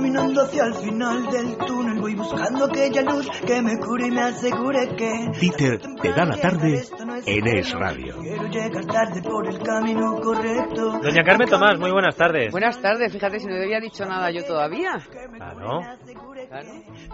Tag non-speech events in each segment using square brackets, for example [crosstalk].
caminando hacia el final del túnel, voy buscando aquella luz que me cure y me asegure que. Peter te da la tarde en Es Radio. Quiero llegar tarde por el camino correcto. Doña Carmen Tomás, muy buenas tardes. Buenas tardes, fíjate si no había dicho nada yo todavía. Claro. Claro.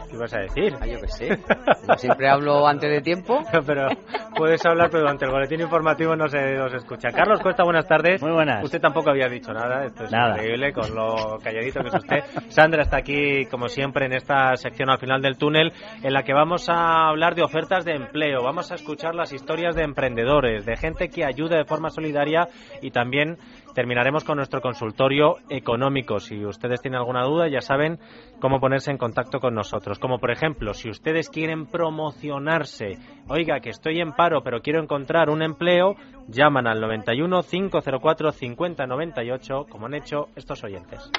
¿Qué ibas a decir? Ah, yo qué sé. Yo siempre hablo antes de tiempo. [laughs] pero puedes hablar, pero durante el boletín informativo no se os escucha. Carlos Cuesta, buenas tardes. Muy buenas. Usted tampoco había dicho nada, esto es Nada. increíble con lo calladito que es usted. Sandra está aquí, como siempre, en esta sección al final del túnel, en la que vamos a hablar de ofertas de empleo. Vamos a escuchar las historias de emprendedores, de gente que ayuda de forma solidaria y también terminaremos con nuestro consultorio económico. Si ustedes tienen alguna duda, ya saben cómo ponerse en contacto con nosotros. Como por ejemplo, si ustedes quieren promocionarse, oiga, que estoy en paro, pero quiero encontrar un empleo, llaman al 91 504 50 98, como han hecho estos oyentes.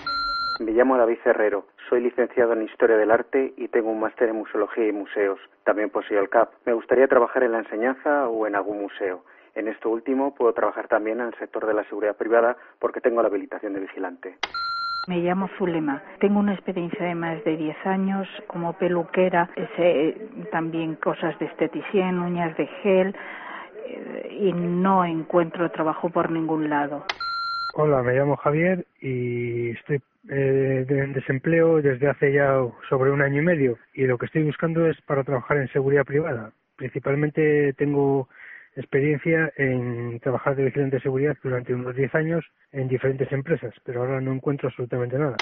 Me llamo David Herrero, soy licenciado en Historia del Arte y tengo un máster en Museología y Museos. También poseo el CAP. Me gustaría trabajar en la enseñanza o en algún museo. En esto último puedo trabajar también en el sector de la seguridad privada porque tengo la habilitación de vigilante. Me llamo Zulema. Tengo una experiencia de más de 10 años como peluquera. Sé también cosas de esteticien, uñas de gel eh, y no encuentro trabajo por ningún lado. Hola, me llamo Javier y estoy eh, de- en desempleo desde hace ya sobre un año y medio y lo que estoy buscando es para trabajar en seguridad privada. Principalmente tengo experiencia en trabajar de vigilante de seguridad durante unos 10 años en diferentes empresas, pero ahora no encuentro absolutamente nada.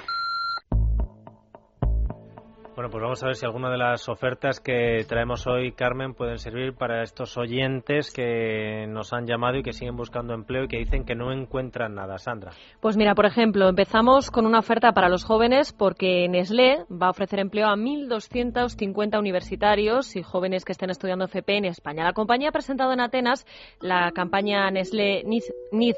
Bueno, pues vamos a ver si alguna de las ofertas que traemos hoy, Carmen, pueden servir para estos oyentes que nos han llamado y que siguen buscando empleo y que dicen que no encuentran nada. Sandra. Pues mira, por ejemplo, empezamos con una oferta para los jóvenes porque Nestlé va a ofrecer empleo a 1.250 universitarios y jóvenes que estén estudiando FP en España. La compañía ha presentado en Atenas la campaña Nestlé Niz, Niz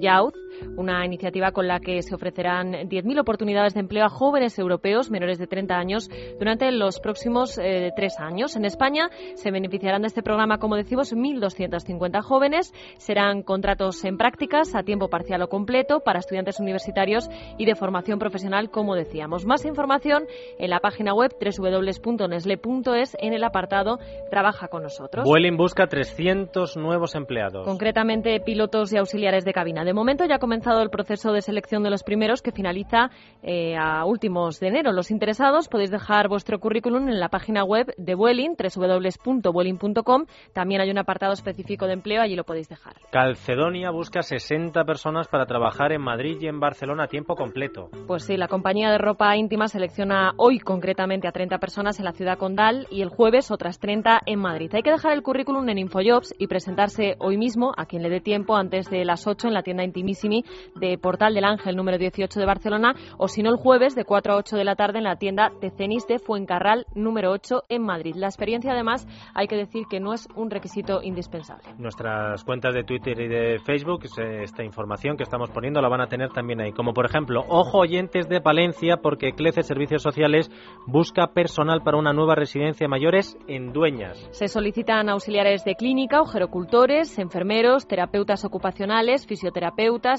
Youth, una iniciativa con la que se ofrecerán 10.000 oportunidades de empleo a jóvenes europeos menores de 30 años durante los próximos eh, tres años. En España se beneficiarán de este programa, como decimos, 1.250 jóvenes. Serán contratos en prácticas a tiempo parcial o completo para estudiantes universitarios y de formación profesional, como decíamos. Más información en la página web www.nesle.es en el apartado Trabaja con nosotros. Vueling busca 300 nuevos empleados. Concretamente, pilotos y auxiliares de cabina. De momento ya ha comenzado el proceso de selección de los primeros que finaliza eh, a últimos de enero. Los interesados podéis dejar vuestro currículum en la página web de Vueling, www.vueling.com. También hay un apartado específico de empleo, allí lo podéis dejar. Calcedonia busca 60 personas para trabajar en Madrid y en Barcelona a tiempo completo. Pues sí, la compañía de ropa íntima selecciona hoy concretamente a 30 personas en la ciudad condal y el jueves otras 30 en Madrid. Hay que dejar el currículum en Infojobs y presentarse hoy mismo, a quien le dé tiempo, antes de las 8 en la tienda Intimissimi de Portal del Ángel número 18 de Barcelona o si no el jueves de 4 a 8 de la tarde en la tienda Tecenis de Fuencarral número 8 en Madrid. La experiencia además hay que decir que no es un requisito indispensable. Nuestras cuentas de Twitter y de Facebook, eh, esta información que estamos poniendo la van a tener también ahí. Como por ejemplo, ojo oyentes de Palencia porque Clece Servicios Sociales busca personal para una nueva residencia de mayores en Dueñas. Se solicitan auxiliares de clínica, gerocultores, enfermeros, terapeutas ocupacionales, fisioterapeutas,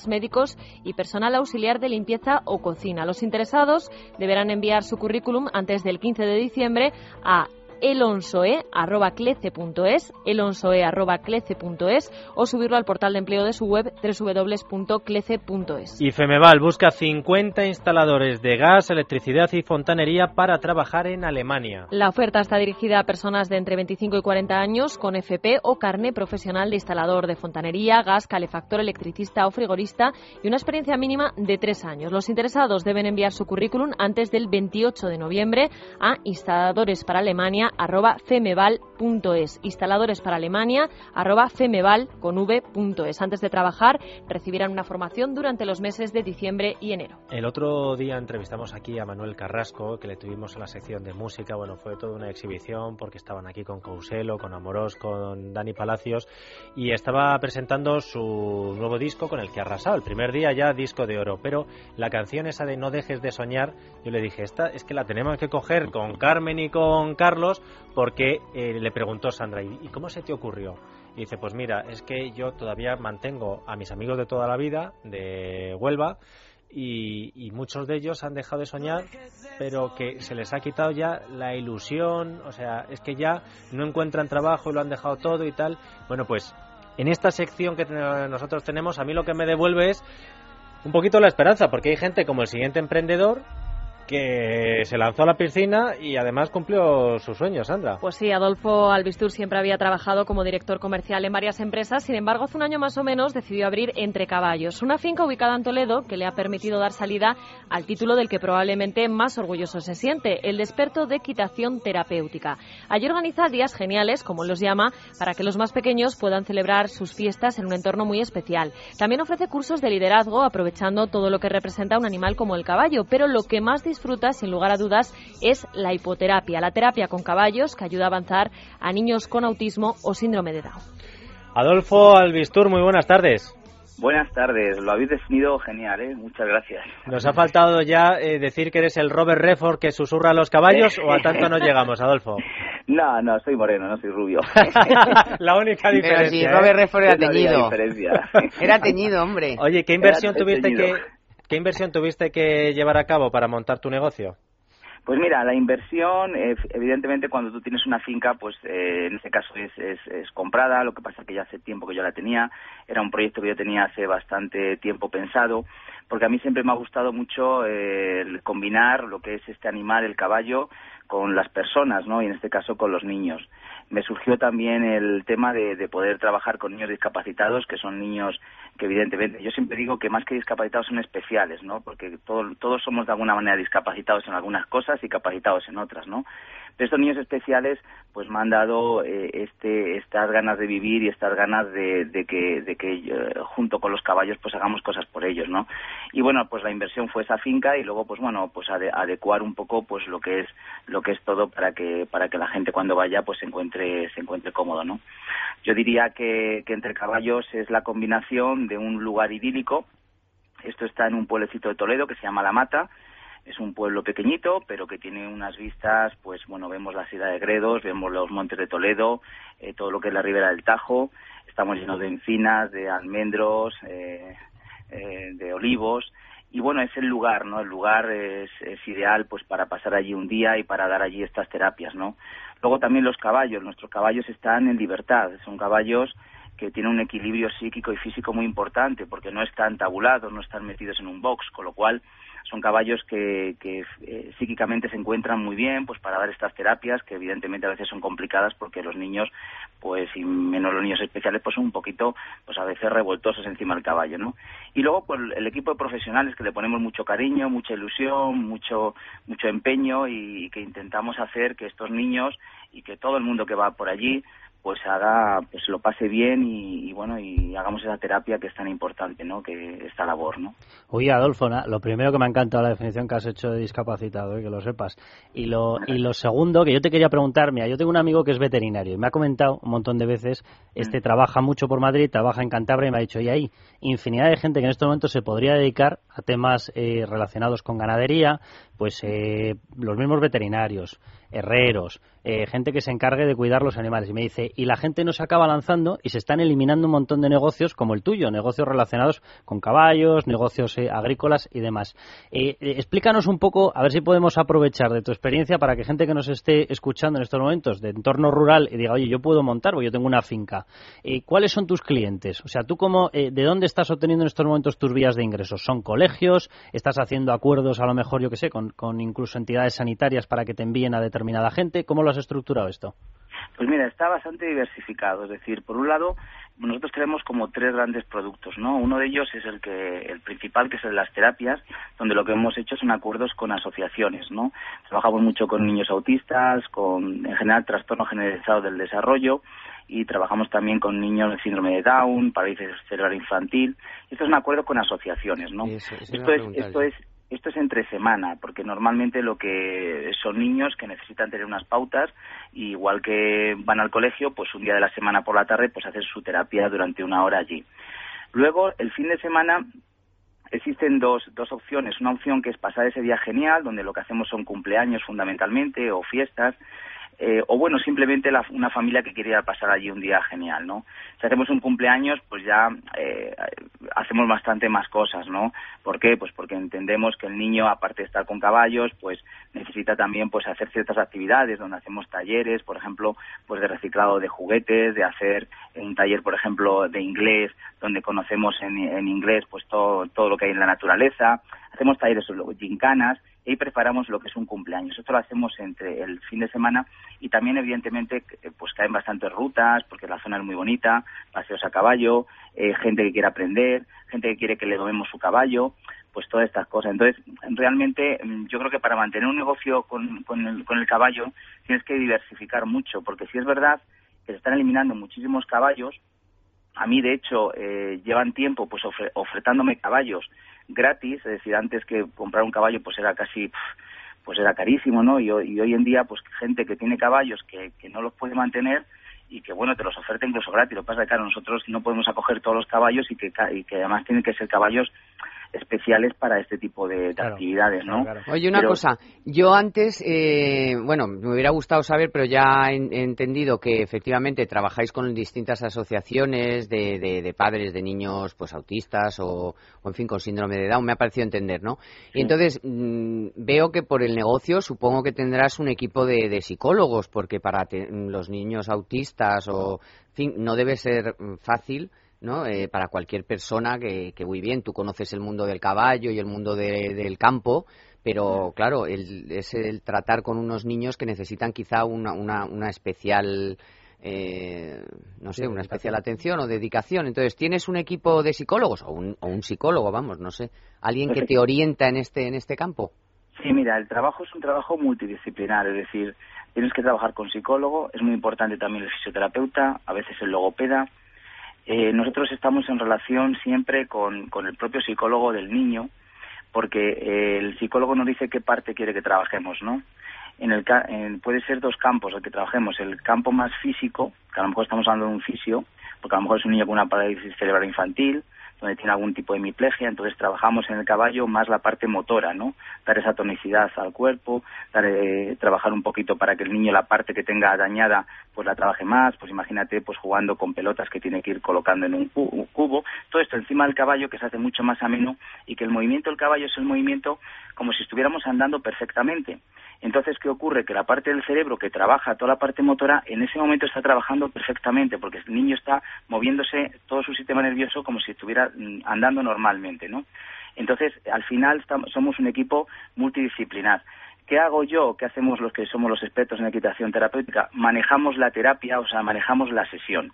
médicos y personal auxiliar de limpieza o cocina. Los interesados deberán enviar su currículum antes del 15 de diciembre a elonsoe.clece.es, elonsoe.clece.es o subirlo al portal de empleo de su web www.clece.es. Y Femeval busca 50 instaladores de gas, electricidad y fontanería para trabajar en Alemania. La oferta está dirigida a personas de entre 25 y 40 años con FP o carné profesional de instalador de fontanería, gas, calefactor, electricista o frigorista y una experiencia mínima de tres años. Los interesados deben enviar su currículum antes del 28 de noviembre a instaladores para Alemania arroba femeval.es instaladores para Alemania arroba femeval con antes de trabajar recibirán una formación durante los meses de diciembre y enero El otro día entrevistamos aquí a Manuel Carrasco, que le tuvimos en la sección de música. Bueno, fue toda una exhibición porque estaban aquí con Couselo, con Amorós, con Dani Palacios y estaba presentando su nuevo disco con el que ha arrasado. El primer día ya disco de oro, pero la canción esa de No dejes de soñar, yo le dije, esta es que la tenemos que coger con Carmen y con Carlos porque eh, le preguntó Sandra, ¿y y cómo se te ocurrió? Y dice, pues mira, es que yo todavía mantengo a mis amigos de toda la vida, de Huelva, y, muchos de ellos han dejado de soñar, pero que se les ha quitado ya la ilusión, o sea, es que ya no encuentran trabajo y lo han dejado todo y tal. Bueno, pues en esta sección que nosotros tenemos, a mí lo que me devuelve es un poquito la esperanza, porque hay gente como el siguiente emprendedor que se lanzó a la piscina y además cumplió sus sueños, Sandra. Pues sí, Adolfo Albistur siempre había trabajado como director comercial en varias empresas, sin embargo, hace un año más o menos decidió abrir Entre Caballos, una finca ubicada en Toledo que le ha permitido dar salida al título del que probablemente más orgulloso se siente, el de experto de equitación terapéutica. Allí organiza días geniales, como los llama, para que los más pequeños puedan celebrar sus fiestas en un entorno muy especial. También ofrece cursos de liderazgo, aprovechando todo lo que representa un animal como el caballo, pero lo que más disfruta, sin lugar a dudas, es la hipoterapia, la terapia con caballos que ayuda a avanzar a niños con autismo o síndrome de Down. Adolfo Albistur, muy buenas tardes. Buenas tardes, lo habéis definido genial, ¿eh? muchas gracias. Nos ha faltado ya eh, decir que eres el Robert Redford que susurra a los caballos o a tanto no llegamos, Adolfo. [laughs] No, no, soy moreno, no soy rubio. [laughs] la única diferencia. Pero si Robert Redford era teñido. Era teñido, hombre. Oye, ¿qué inversión tuviste que ¿Qué inversión tuviste que llevar a cabo para montar tu negocio? Pues mira, la inversión, eh, evidentemente cuando tú tienes una finca, pues eh, en este caso es, es, comprada, lo que pasa que ya hace tiempo que yo la tenía, era un proyecto que yo tenía hace bastante tiempo pensado, porque a mí siempre me ha gustado mucho eh, combinar lo que es este animal, el caballo, con las personas, ¿no? Y en este caso con los niños me surgió también el tema de, poder trabajar con niños discapacitados, que son niños que evidentemente, yo siempre digo que más que discapacitados son especiales, ¿no? Porque todos somos de alguna manera discapacitados en algunas cosas y capacitados en otras, ¿no? Pero estos niños especiales pues me han dado eh, este, estas ganas de vivir y estas ganas de, de que, de que eh, junto con los caballos pues hagamos cosas por ellos, ¿no? Y bueno, pues la inversión fue esa finca y luego pues bueno, pues adecuar un poco pues lo que es lo que es todo para que para que la gente cuando vaya pues se encuentre se encuentre cómodo, ¿no? Yo diría que, que entre caballos es la combinación de un lugar idílico. Esto está en un pueblecito de Toledo que se llama La Mata es un pueblo pequeñito, pero que tiene unas vistas, pues bueno, vemos la ciudad de Gredos, vemos los montes de Toledo, eh, todo lo que es la ribera del Tajo, estamos llenos de encinas, de almendros, eh, eh, de olivos, y bueno, es el lugar, ¿no? El lugar es, es, ideal, pues, para pasar allí un día y para dar allí estas terapias, ¿no? Luego también los caballos, nuestros caballos están en libertad, son caballos que tienen un equilibrio psíquico y físico muy importante, porque no están tabulados, no están metidos en un box, con lo cual son caballos que, que eh, psíquicamente se encuentran muy bien pues para dar estas terapias que evidentemente a veces son complicadas porque los niños pues y menos los niños especiales pues son un poquito pues a veces revoltosos encima del caballo no y luego pues el equipo de profesionales que le ponemos mucho cariño mucha ilusión mucho mucho empeño y que intentamos hacer que estos niños y que todo el mundo que va por allí pues haga pues lo pase bien y, bueno y hagamos esa terapia que es tan importante no que esta labor no oye Adolfo lo primero que me ha encantado la definición que has hecho de discapacitado ¿eh? que lo sepas y lo y lo segundo que yo te quería preguntar mira yo tengo un amigo que es veterinario y me ha comentado un montón de veces este mm. trabaja mucho por Madrid trabaja en Cantabria y me ha dicho y hay infinidad de gente que en estos momentos se podría dedicar a temas eh, relacionados con ganadería pues eh, los mismos veterinarios herreros, eh, gente que se encargue de cuidar los animales. Y me dice, y la gente no se acaba lanzando y se están eliminando un montón de negocios como el tuyo, negocios relacionados con caballos, negocios eh, agrícolas y demás. Eh, explícanos un poco, a ver si podemos aprovechar de tu experiencia para que gente que nos esté escuchando en estos momentos de entorno rural y diga, oye, yo puedo montar, porque yo tengo una finca. ¿Cuáles son tus clientes? O sea, tú cómo, de dónde estás obteniendo en estos momentos tus vías de ingresos? ¿Son colegios? ¿Estás haciendo acuerdos, a lo mejor, yo que sé, con, con incluso entidades sanitarias para que te envíen a determinada gente. ¿Cómo lo has estructurado esto? Pues mira, está bastante diversificado. Es decir, por un lado, nosotros tenemos como tres grandes productos, ¿no? Uno de ellos es el que el principal, que es el de las terapias, donde lo que hemos hecho son acuerdos con asociaciones, ¿no? Trabajamos mucho con niños autistas, con en general trastorno generalizado del desarrollo y trabajamos también con niños de síndrome de Down, parálisis cerebral infantil. Esto es un acuerdo con asociaciones, ¿no? esto es esto es esto es entre semana, porque normalmente lo que son niños que necesitan tener unas pautas, igual que van al colegio, pues un día de la semana por la tarde, pues hacen su terapia durante una hora allí. Luego, el fin de semana existen dos, dos opciones. Una opción que es pasar ese día genial, donde lo que hacemos son cumpleaños fundamentalmente o fiestas, eh, o bueno, simplemente una familia que quería pasar allí un día genial, ¿no? Si hacemos un cumpleaños, pues ya eh, hacemos bastante más cosas, ¿no? ¿Por qué? Pues porque entendemos que el niño, aparte de estar con caballos, pues necesita también pues hacer ciertas actividades donde hacemos talleres, por ejemplo, pues de reciclado de juguetes, de hacer un taller, por ejemplo, de inglés, donde conocemos en, en inglés pues todo, todo lo que hay en la naturaleza, hacemos talleres sobre gincanas y preparamos lo que es un cumpleaños. Esto lo hacemos entre el fin de semana y también, evidentemente, pues caen bastantes rutas porque la zona es muy bonita, paseos a caballo, eh, gente que quiere aprender, gente que quiere que le domemos su caballo, pues todas estas cosas. Entonces, realmente, mm, yo creo que para mantener un negocio con, con, el, con el caballo tienes que diversificar mucho, porque si es verdad que se están eliminando muchísimos caballos, a mí, de hecho, eh, llevan tiempo pues ofretándome caballos gratis, es decir, antes que comprar un caballo pues era casi pues era carísimo, ¿no? Y, hoy en día pues gente que tiene caballos que, que no los puede mantener y que bueno te los oferta incluso gratis. Lo que pasa es que claro, nosotros no podemos acoger todos los caballos y que, y que además tienen que ser caballos especiales para este tipo de, actividades, ¿no? Oye, una cosa, yo antes, eh, bueno, me hubiera gustado saber, pero ya he, entendido que efectivamente trabajáis con distintas asociaciones de, padres de niños pues autistas o, en fin, con síndrome de Down, me ha parecido entender, ¿no? Y entonces mm, veo que por el negocio supongo que tendrás un equipo de, psicólogos, porque para los niños autistas o, en fin, no debe ser mm, fácil ¿no? Eh, para cualquier persona que, muy bien, tú conoces el mundo del caballo y el mundo del campo, pero claro, es el tratar con unos niños que necesitan quizá una, una, especial... Eh, no sé, una especial atención o dedicación. Entonces, ¿tienes un equipo de psicólogos o un, o un psicólogo, vamos, no sé, alguien que te orienta en este en este campo? Sí, mira, el trabajo es un trabajo multidisciplinar, es decir, tienes que trabajar con psicólogo, es muy importante también el fisioterapeuta, a veces el logopeda, eh, nosotros estamos en relación siempre con, con, el propio psicólogo del niño, porque eh, el psicólogo nos dice qué parte quiere que trabajemos, ¿no? En el, puede ser dos campos el que trabajemos, el campo más físico, que a lo mejor estamos hablando de un fisio, porque a lo mejor es un niño con una parálisis cerebral infantil, donde tiene algún tipo de hemiplegia, entonces trabajamos en el caballo más la parte motora, ¿no? Dar esa tonicidad al cuerpo, dar, eh, trabajar un poquito para que el niño la parte que tenga dañada pues la trabaje más, pues imagínate pues jugando con pelotas que tiene que ir colocando en un cubo, todo esto encima del caballo que se hace mucho más ameno y que el movimiento del caballo es el movimiento como si estuviéramos andando perfectamente. Entonces, ¿qué ocurre? Que la parte del cerebro que trabaja toda la parte motora, en ese momento está trabajando perfectamente, porque el niño está moviéndose todo su sistema nervioso como si estuviera mm, andando normalmente, ¿no? Entonces, al final somos un equipo multidisciplinar. ¿Qué hago yo? ¿Qué hacemos los que somos los expertos en equitación terapéutica? Manejamos la terapia, o sea, manejamos la sesión.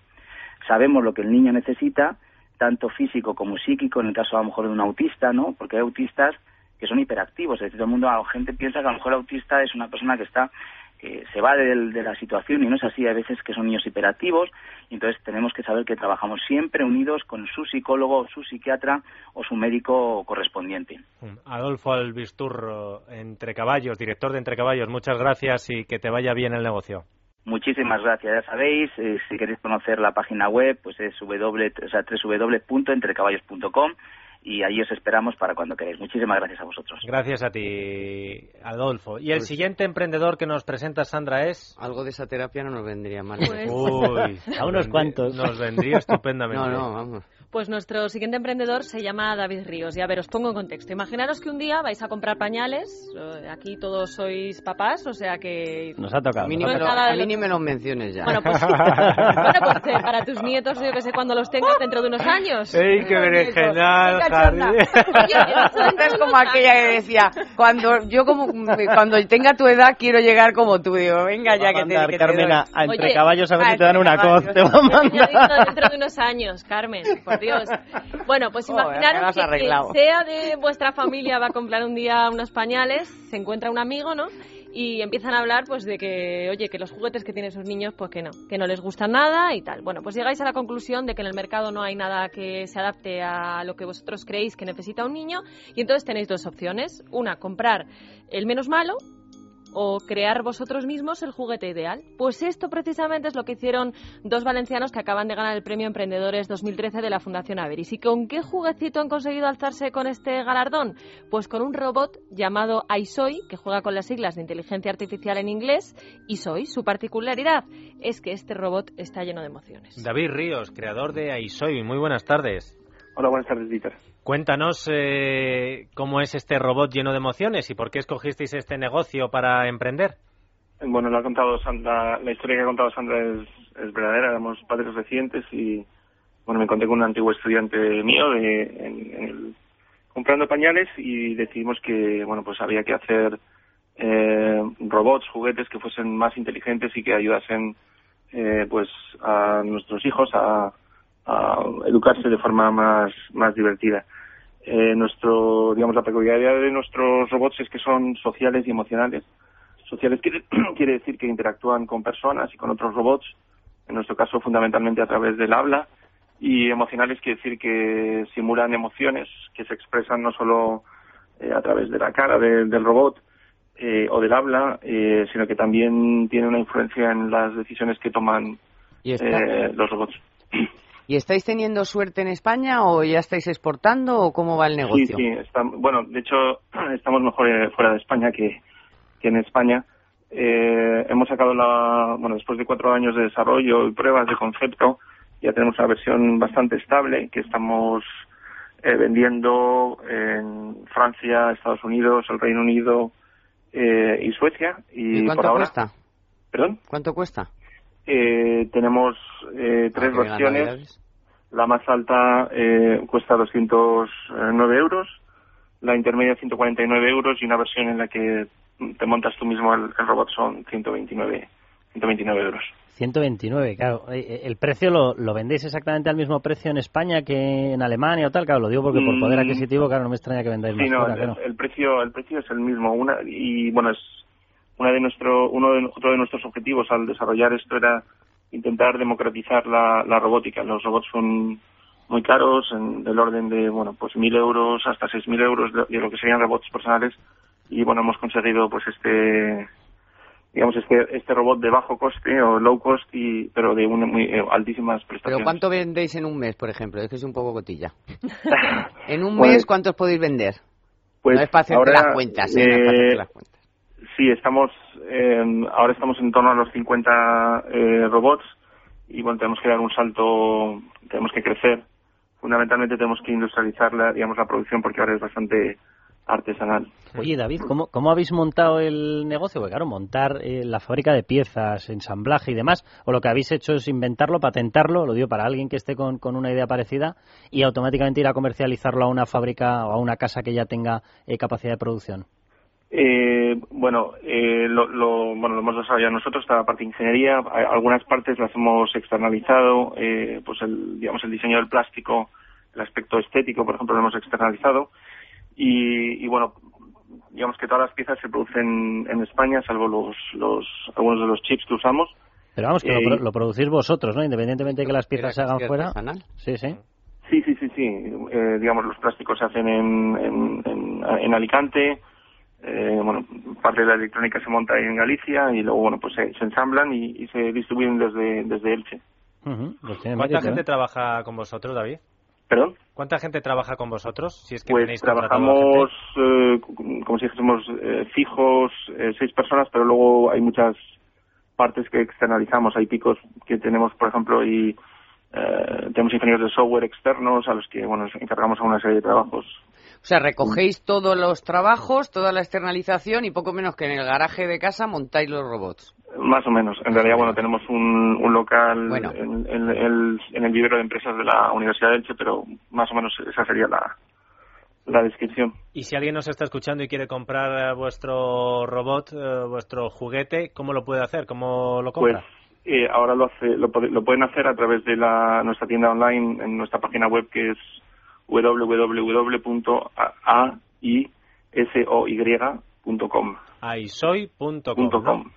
Sabemos lo que el niño necesita, tanto físico como psíquico, en el caso a lo mejor de un autista, ¿no? Porque hay autistas que son hiperactivos. Es decir, todo el mundo, la gente piensa que a lo mejor el autista es una persona que está que se va de, la situación y no es así. A veces que son niños hiperactivos y entonces tenemos que saber que trabajamos siempre unidos con su psicólogo, su psiquiatra o su médico correspondiente. Adolfo Albisturro, Entre Caballos, director de Entre Caballos, muchas gracias y que te vaya bien el negocio. Muchísimas gracias. Ya sabéis, eh, si queréis conocer la página web, pues es w, o sea, www.entrecaballos.com y ahí os esperamos para cuando queráis. Muchísimas gracias a vosotros. Gracias a ti, Adolfo. Y el pues siguiente emprendedor que nos presenta Sandra es... Algo de esa terapia no nos vendría mal. Pues Uy, [laughs] a unos cuantos. Nos vendría estupendamente. [laughs] No, no, vamos. Pues nuestro siguiente emprendedor se llama David Ríos. Y a ver, os pongo en contexto. Imaginaros que un día vais a comprar pañales. Eh, aquí todos sois papás, o sea que. Nos ha tocado. A mí ni, me, lo menciones ya. Bueno, pues, [laughs] bueno, pues eh, para tus nietos, yo que sé cuando los tengas dentro de unos años. ¡Ey, qué berenjenal, Harry! [laughs] es como aquella que decía: cuando yo como cuando tenga tu edad quiero llegar como tú. Digo, venga ya que te, que Carmen, entre caballos a ver si te dan una coz. Te va a mandar. Dentro de unos años, Carmen. Dios. [laughs] Bueno, pues imaginaros que, sea de vuestra familia va a comprar un día unos pañales, se encuentra un amigo, ¿no? y empiezan a hablar pues de que oye que los juguetes que tienen sus niños pues que no que no les gustan nada y tal bueno pues llegáis a la conclusión de que en el mercado no hay nada que se adapte a lo que vosotros creéis que necesita un niño y entonces tenéis dos opciones una comprar el menos malo o crear vosotros mismos el juguete ideal. Pues esto precisamente es lo que hicieron dos valencianos que acaban de ganar el Premio Emprendedores 2013 de la Fundación Averis. ¿Y con qué juguecito han conseguido alzarse con este galardón? Pues con un robot llamado iSoy, que juega con las siglas de inteligencia artificial en inglés, y Soy. Su particularidad es que este robot está lleno de emociones. David Ríos, creador de iSoy. Muy buenas tardes. Hola, buenas tardes, Dieter. Cuéntanos eh, cómo es este robot lleno de emociones y por qué escogisteis este negocio para emprender. Bueno, lo ha contado la historia que ha contado Sandra es, es verdadera. Éramos padres recientes y bueno, me encontré con un antiguo estudiante mío de, en, el, comprando pañales y decidimos que bueno, pues había que hacer eh, robots, juguetes que fuesen más inteligentes y que ayudasen eh, pues a nuestros hijos a, a educarse de forma más, más divertida. Eh, nuestro, digamos, la peculiaridad de nuestros robots es que son sociales y emocionales. Sociales quiere, [clears throat] quiere decir que interactúan con personas y con otros robots, en nuestro caso fundamentalmente a través del habla, y emocionales quiere decir que simulan emociones que se expresan no solo eh, a través de la cara del robot eh, o del habla, eh, sino que también tiene una influencia en las decisiones que toman eh, los robots. [clears throat] ¿Y estáis teniendo suerte en España o ya estáis exportando o cómo va el negocio? Sí, sí, bueno, de hecho [clears throat] estamos mejor eh, fuera de España que, en España. Eh, hemos sacado la, bueno, después de cuatro años de desarrollo y pruebas de concepto, ya tenemos una versión bastante estable que estamos eh, vendiendo en Francia, Estados Unidos, el Reino Unido y Suecia. ¿Y, cuánto cuesta? ¿Perdón? ¿Cuánto cuesta? Eh, tenemos eh, tres versiones. La más alta eh, cuesta 209 euros, la intermedia 149 euros y una versión en la que te montas tú mismo el, robot son 129, 129 euros. 129, claro. ¿El precio lo, lo, vendéis exactamente al mismo precio en España que en Alemania o tal? Claro, lo digo porque por poder mm. adquisitivo, claro, no me extraña que vendáis más no, el, precio, el precio es el mismo. Una, y bueno, es una de nuestro, uno de, otro de nuestros objetivos al desarrollar esto era intentar democratizar la, robótica. Los robots son muy caros, en, del orden de, bueno, pues mil euros hasta seis mil euros de, lo que serían robots personales. Y bueno, hemos conseguido pues este, digamos, este, este robot de bajo coste o low cost, y, pero de una muy eh, altísimas prestaciones. ¿Pero cuánto vendéis en un mes, por ejemplo? Es que es un poco cotilla. [laughs] en un mes, ¿cuántos podéis vender? Pues no es para hacerte las cuentas, ¿eh? no es para hacerte las cuentas. Sí, estamos, eh, ahora estamos en torno a los 50 eh, robots y bueno, tenemos que dar un salto, tenemos que crecer. Fundamentalmente tenemos que industrializar la, digamos, la producción porque ahora es bastante artesanal. Oye, David, ¿cómo, cómo habéis montado el negocio? Porque claro, montar eh, la fábrica de piezas, ensamblaje y demás, o lo que habéis hecho es inventarlo, patentarlo, lo digo para alguien que esté con, con una idea parecida, y automáticamente ir a comercializarlo a una fábrica o a una casa que ya tenga capacidad de producción. Eh, bueno, eh, lo, lo, bueno, lo hemos desarrollado nosotros, esta parte de ingeniería. Algunas partes las hemos externalizado, eh, pues el, digamos, el diseño del plástico, el aspecto estético, por ejemplo, lo hemos externalizado. Y, y bueno, digamos que todas las piezas se producen en España, salvo los, los, algunos de los chips que usamos. Pero vamos, que lo, eh, lo, producís vosotros, ¿no? Independientemente de que las piezas se hagan fuera. Sí, sí. Sí, sí, sí, sí. Eh, digamos, los plásticos se hacen en, en, en, en Alicante, eh, bueno, parte de la electrónica se monta ahí en Galicia y luego, bueno, pues se, ensamblan y, se distribuyen desde, desde Elche. Pues ¿Cuánta gente trabaja con vosotros, David? ¿Perdón? ¿Cuánta gente trabaja con vosotros? Si es que pues trabajamos, eh, como si dijésemos, eh, fijos, seis personas, pero luego hay muchas partes que externalizamos. Hay picos que tenemos, por ejemplo, y tenemos ingenieros de software externos a los que, bueno, nos encargamos a una serie de trabajos o sea, recogéis todos los trabajos, toda la externalización y poco menos que en el garaje de casa montáis los robots. Más o menos. En realidad, bueno, tenemos un, local en, el, en el vivero de empresas de la Universidad de Elche, pero más o menos esa sería la, la descripción. Y si alguien nos está escuchando y quiere comprar eh, vuestro robot, eh, vuestro juguete, ¿cómo lo puede hacer? ¿Cómo lo compra? Pues, eh, ahora lo, hace, lo, lo, pueden hacer a través de la, nuestra tienda online en nuestra página web que es www.aisoy.com. Aisoy.com.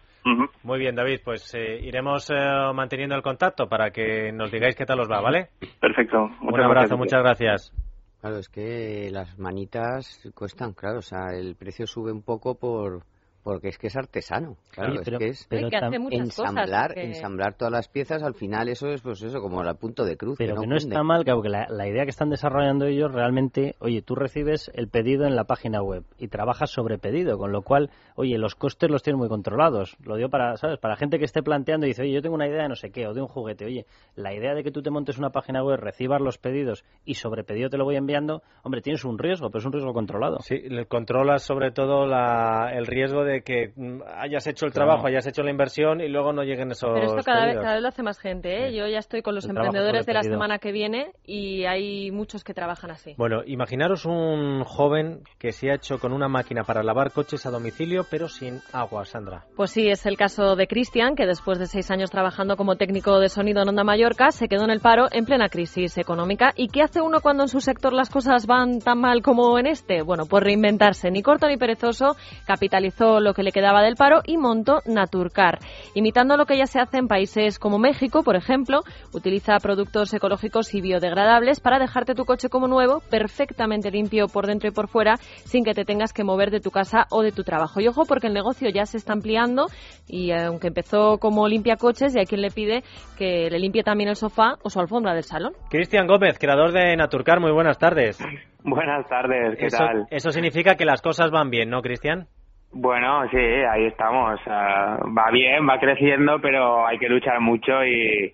Muy bien, David, pues eh, iremos eh, manteniendo el contacto para que nos digáis qué tal os va, ¿vale? Perfecto. Un abrazo, muchas gracias. Claro, es que las manitas cuestan, claro, o sea, el precio sube un poco por, Porque es que es artesano, claro, pero, es que es pero que hace muchas ensamblar, ensamblar todas las piezas, al final eso es pues eso, como el punto de cruz. Pero que no está mal, claro, que la, la idea que están desarrollando ellos realmente, oye, tú recibes el pedido en la página web y trabajas sobre pedido, con lo cual, oye, los costes los tienes muy controlados. Lo digo para, ¿sabes? Para gente que esté planteando y dice, oye, yo tengo una idea de no sé qué, o de un juguete. Oye, la idea de que tú te montes una página web, recibas los pedidos y sobre pedido te lo voy enviando, hombre, tienes un riesgo, pero es un riesgo controlado. Sí, le controlas sobre todo la- el riesgo de que mm, hayas hecho el Claro. trabajo, hayas hecho la inversión y luego no lleguen esos Pero esto cada vez, cada vez lo hace más gente, ¿eh? Yo ya estoy con los El emprendedores de la semana que viene y hay muchos que trabajan así. Bueno, imaginaros un joven que se ha hecho con una máquina para lavar coches a domicilio, pero sin agua, Sandra. Pues sí, es el caso de Cristian, que después de seis años trabajando como técnico de sonido en Onda Mallorca, se quedó en el paro en plena crisis económica. ¿Y qué hace uno cuando en su sector las cosas van tan mal como en este? Bueno, pues reinventarse. Ni corto ni perezoso, capitalizó lo que le quedaba del paro y montó Naturcar. Imitando lo que ya se hace en países como México, por ejemplo, utiliza productos ecológicos y biodegradables para dejarte tu coche como nuevo, perfectamente limpio por dentro y por fuera, sin que te tengas que mover de tu casa o de tu trabajo. Y ojo, porque el negocio ya se está ampliando y eh, aunque empezó como limpia coches, y hay quien le pide que le limpie también el sofá o su alfombra del salón. Cristian Gómez, creador de Naturcar, muy buenas tardes. Buenas tardes, ¿qué eso, tal? Eso significa que las cosas van bien, ¿no, Cristian? Bueno, sí, ahí estamos. Va bien, va creciendo, pero hay que luchar mucho y,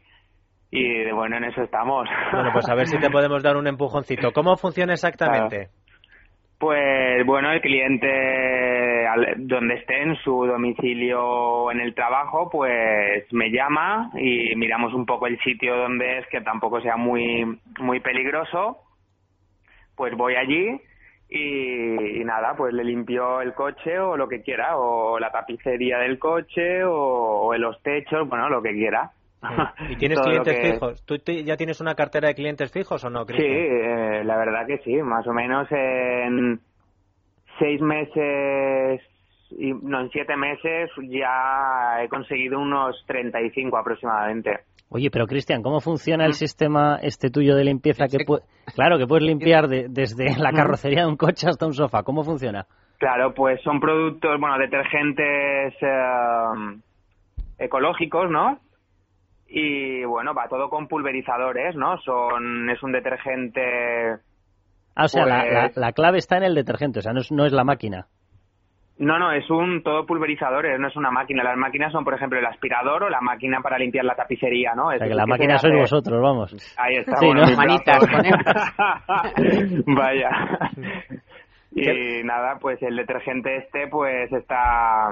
y bueno, en eso estamos. Bueno, pues a ver si te podemos dar un empujoncito. ¿Cómo funciona exactamente? Pues bueno, el cliente al- donde esté en su domicilio o en el trabajo, pues me llama y miramos un poco el sitio donde es que tampoco sea muy muy peligroso. Pues voy allí y, y nada, pues le limpio el coche o lo que quiera, o la tapicería del coche o, o en los techos, bueno, lo que quiera. [laughs] ¿Y tienes clientes que- fijos? ¿Tú te- ya tienes una cartera de clientes fijos o no, Sí, Cristian? eh, la verdad que sí, más o menos en seis meses, y, no, en siete meses ya he conseguido unos 35 aproximadamente. Oye, pero Cristian, ¿cómo funciona Mm. el sistema este tuyo de limpieza que [laughs] claro que puedes limpiar de- desde [laughs] la Mm. carrocería de un coche hasta un sofá? ¿Cómo funciona? Claro, pues son productos, bueno, detergentes eh, ecológicos, ¿no? Y bueno, va todo con pulverizadores, ¿no? Son, es un detergente Ah, o sea, la, la- Pues- la clave está en el detergente, o sea, no es, no es la máquina. No, no, es un todo pulverizadores, no es una máquina. Las máquinas son, por ejemplo, el aspirador o la máquina para limpiar la tapicería, ¿no? O sea, que la que máquina sois hace- vosotros, vamos. Ahí está, Sí, bueno, ¿no? Manitas. [laughs] Vaya. [laughs] Y nada, pues el detergente este, pues está,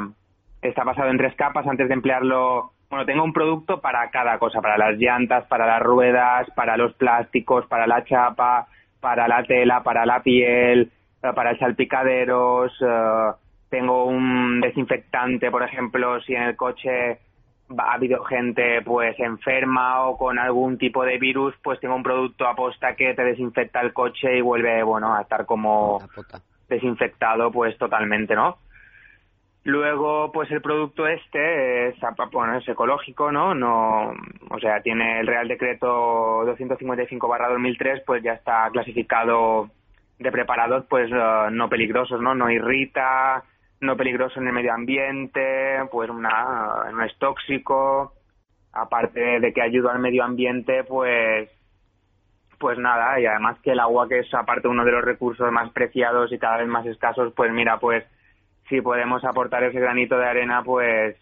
está basado en tres capas antes de emplearlo. Bueno, tengo un producto para cada cosa, para las llantas, para las ruedas, para los plásticos, para la chapa, para la tela, para la piel, eh, para salpicaderos. eh, tengo un desinfectante, por ejemplo, si en el coche ha habido gente pues enferma o con algún tipo de virus, pues tengo un producto aposta que te desinfecta el coche y vuelve, bueno, a estar como desinfectado pues totalmente, ¿no? Luego, pues el producto este es, bueno, es ecológico, ¿no? No, o sea, tiene el Real Decreto 255/2003, pues ya está clasificado de preparados, pues no peligrosos, ¿no? No irrita, no peligroso en el medio ambiente, pues una, no es tóxico. Aparte de que ayuda al medio ambiente, pues pues nada, y además que el agua, que es aparte uno de los recursos más preciados y cada vez más escasos, pues mira, pues si podemos aportar ese granito de arena, pues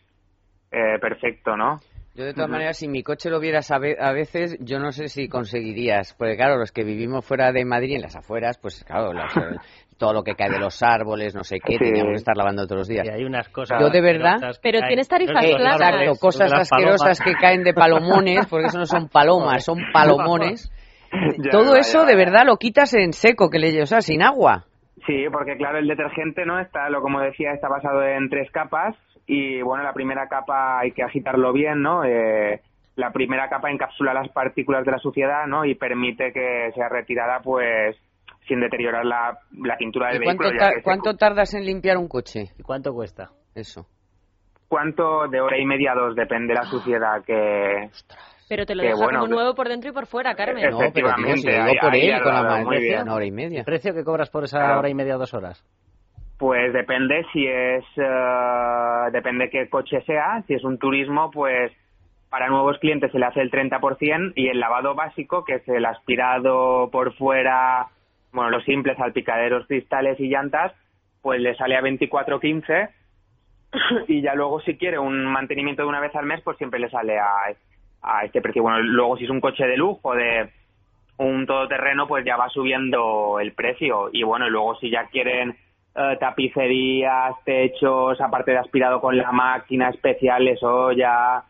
eh, perfecto, ¿no? Yo de todas maneras, si mi coche lo vieras a, ve- a veces, yo no sé si conseguirías, porque claro, los que vivimos fuera de Madrid, en las afueras, pues claro, las, eh, [laughs] todo lo que cae de los árboles, no sé qué, Sí. teníamos que estar lavando todos los días. Y hay unas cosas Yo de verdad, asquerosas que caen. Eh, Los exacto, árboles, cosas asquerosas palomas. que caen de palomones, porque eso no son palomas, son [laughs] palomones. Ya, Todo eso de verdad lo quitas en seco, que le, o sea, sin agua. Sí, porque claro, el detergente, ¿no? Está, lo como decía, está basado en tres capas y bueno, la primera capa hay que agitarlo bien, ¿no? Eh, la primera capa encapsula las partículas de la suciedad, ¿no? Y permite que sea retirada, pues, sin deteriorar la, la pintura del ¿Y cuánto, vehículo. ta- se- cuánto tardas en limpiar un coche? ¿Y cuánto cuesta? Eso. ¿Cuánto? De hora y media a dos, depende de la suciedad que... Pero te lo deja bueno, como nuevo por dentro y por fuera, Carmen. No, pero, tío, si lo digo por ahí él, con la muy bien. una hora y media. ¿El precio que cobras por esa Claro. hora y media o dos horas? Pues depende si es, eh, depende qué coche sea. Si es un turismo, pues para nuevos clientes se le hace el 30% y el lavado básico, que es el aspirado por fuera, bueno, los simples, salpicaderos, cristales y llantas, pues le sale a 24.15 [coughs] y ya luego si quiere un mantenimiento de una vez al mes, pues siempre le sale a, a este precio. Bueno, luego si es un coche de lujo, de un todoterreno, pues ya va subiendo el precio. Y bueno, luego si ya quieren eh, tapicerías, techos, aparte de aspirado con la máquina especial, eso ya...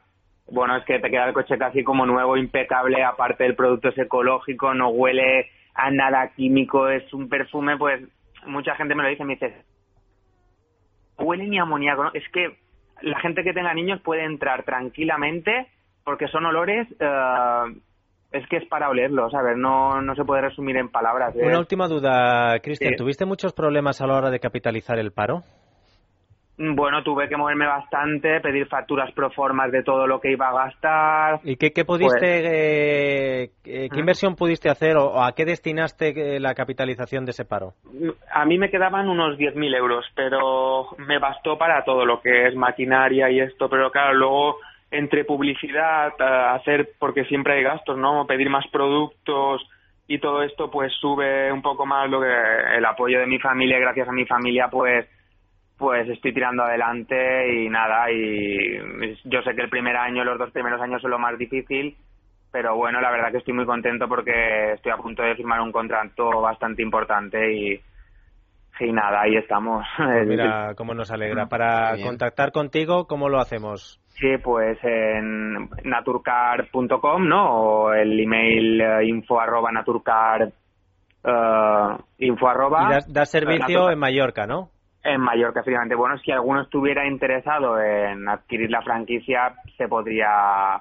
Bueno, es que te queda el coche casi como nuevo, impecable, aparte el producto es ecológico, no huele a nada químico, es un perfume, pues mucha gente me lo dice, me dice, huele ni amoníaco, ¿no? Es que la gente que tenga niños puede entrar tranquilamente porque son olores eh, es que es para olerlos, a ver, no, no se puede resumir en palabras. Una última duda, Cristian, ¿tuviste muchos problemas a la hora de capitalizar el paro? Bueno, tuve que moverme bastante, pedir facturas pro formas de todo lo que iba a gastar. ¿Y qué, qué pudiste, pues eh, qué ¿Mm? inversión pudiste hacer o a qué destinaste eh, la capitalización de ese paro? A mí me quedaban unos 10.000 euros, pero me bastó para todo lo que es maquinaria y esto, pero claro, luego entre publicidad, hacer, porque siempre hay gastos, ¿no? Pedir más productos y todo esto, pues sube un poco más lo que el apoyo de mi familia, gracias a mi familia, pues pues estoy tirando adelante y nada, y yo sé que el primer año, los dos primeros años son lo más difícil, pero bueno, la verdad que estoy muy contento porque estoy a punto de firmar un contrato bastante importante y, y nada, ahí estamos. [laughs] Pues mira cómo nos alegra. [laughs] Para contactar contigo, ¿cómo lo hacemos? Sí, pues en naturcar.com, ¿no? O el email eh, info arroba naturcar uh, info arroba. Y da, servicio en Mallorca, ¿no? En Mallorca, efectivamente. Bueno, si alguno estuviera interesado en adquirir la franquicia, se podría,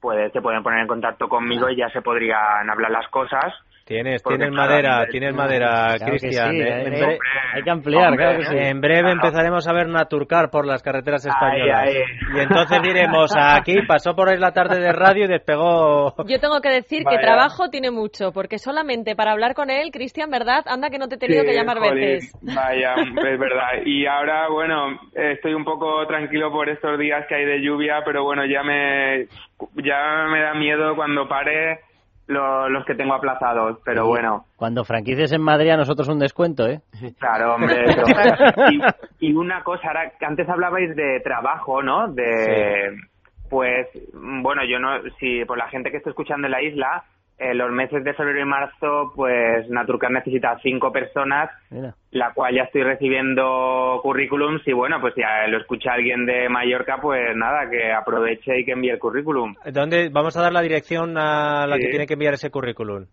puede, se pueden poner en contacto conmigo y ya se podrían hablar las cosas. Tienes, tienes madera, tienes madera, Cristian. ¿eh? hay que ampliar, claro que sí. En breve empezaremos a ver Naturcar por las carreteras españolas. Y entonces diremos, aquí pasó por ahí la tarde de radio y despegó. Yo tengo que decir que trabajo tiene mucho, porque solamente para hablar con él, Cristian, ¿verdad? Anda que no te he tenido que llamar veces. Vaya, [laughs] es verdad. Y ahora, bueno, estoy un poco tranquilo por estos días que hay de lluvia, pero bueno, ya me, ya me da miedo cuando pare los que tengo aplazados, pero bueno. Cuando franquices en Madrid a nosotros un descuento, ¿eh? Claro, hombre. [laughs] y, una cosa, ahora, antes hablabais de trabajo, ¿no? De, pues, bueno, yo no, si por la gente que está escuchando en la isla, eh, los meses de febrero y marzo, pues Naturcar necesita cinco personas, la cual ya estoy recibiendo currículums y bueno, pues si lo escucha alguien de Mallorca, pues nada, que aproveche y que envíe el currículum. ¿Dónde vamos a dar la dirección a la que tiene que enviar ese currículum?